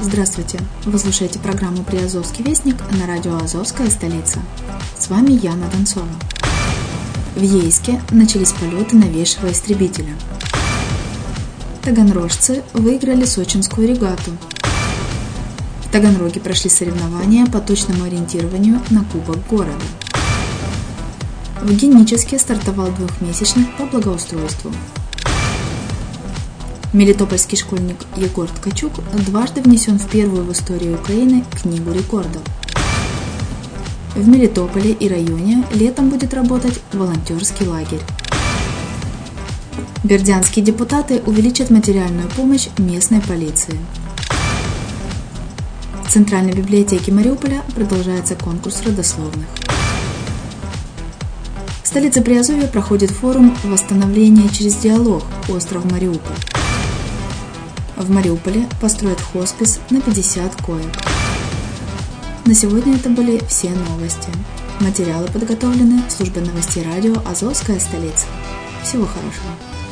Здравствуйте! Вы слушаете программу «Приазовский вестник» на радио «Азовская столица». С вами Яна Донцова. В Ейске начались полеты новейшего истребителя. Таганрожцы выиграли сочинскую регату. В Таганроге прошли соревнования по точному ориентированию на Кубок города. В Геническе стартовал двухмесячник по благоустройству. Мелитопольский школьник Егор Ткачук дважды внесен в первую в истории Украины книгу рекордов. В Мелитополе и районе летом будет работать волонтерский лагерь. Бердянские депутаты увеличат материальную помощь местной полиции. В Центральной библиотеке Мариуполя продолжается конкурс родословных. В столице Приазовья проходит форум «Восстановление через диалог. Остров Мариуполь». В Мариуполе построят хоспис на 50 коек. На сегодня это были все новости. Материалы подготовлены службой новостей радио «Азовская столица». Всего хорошего.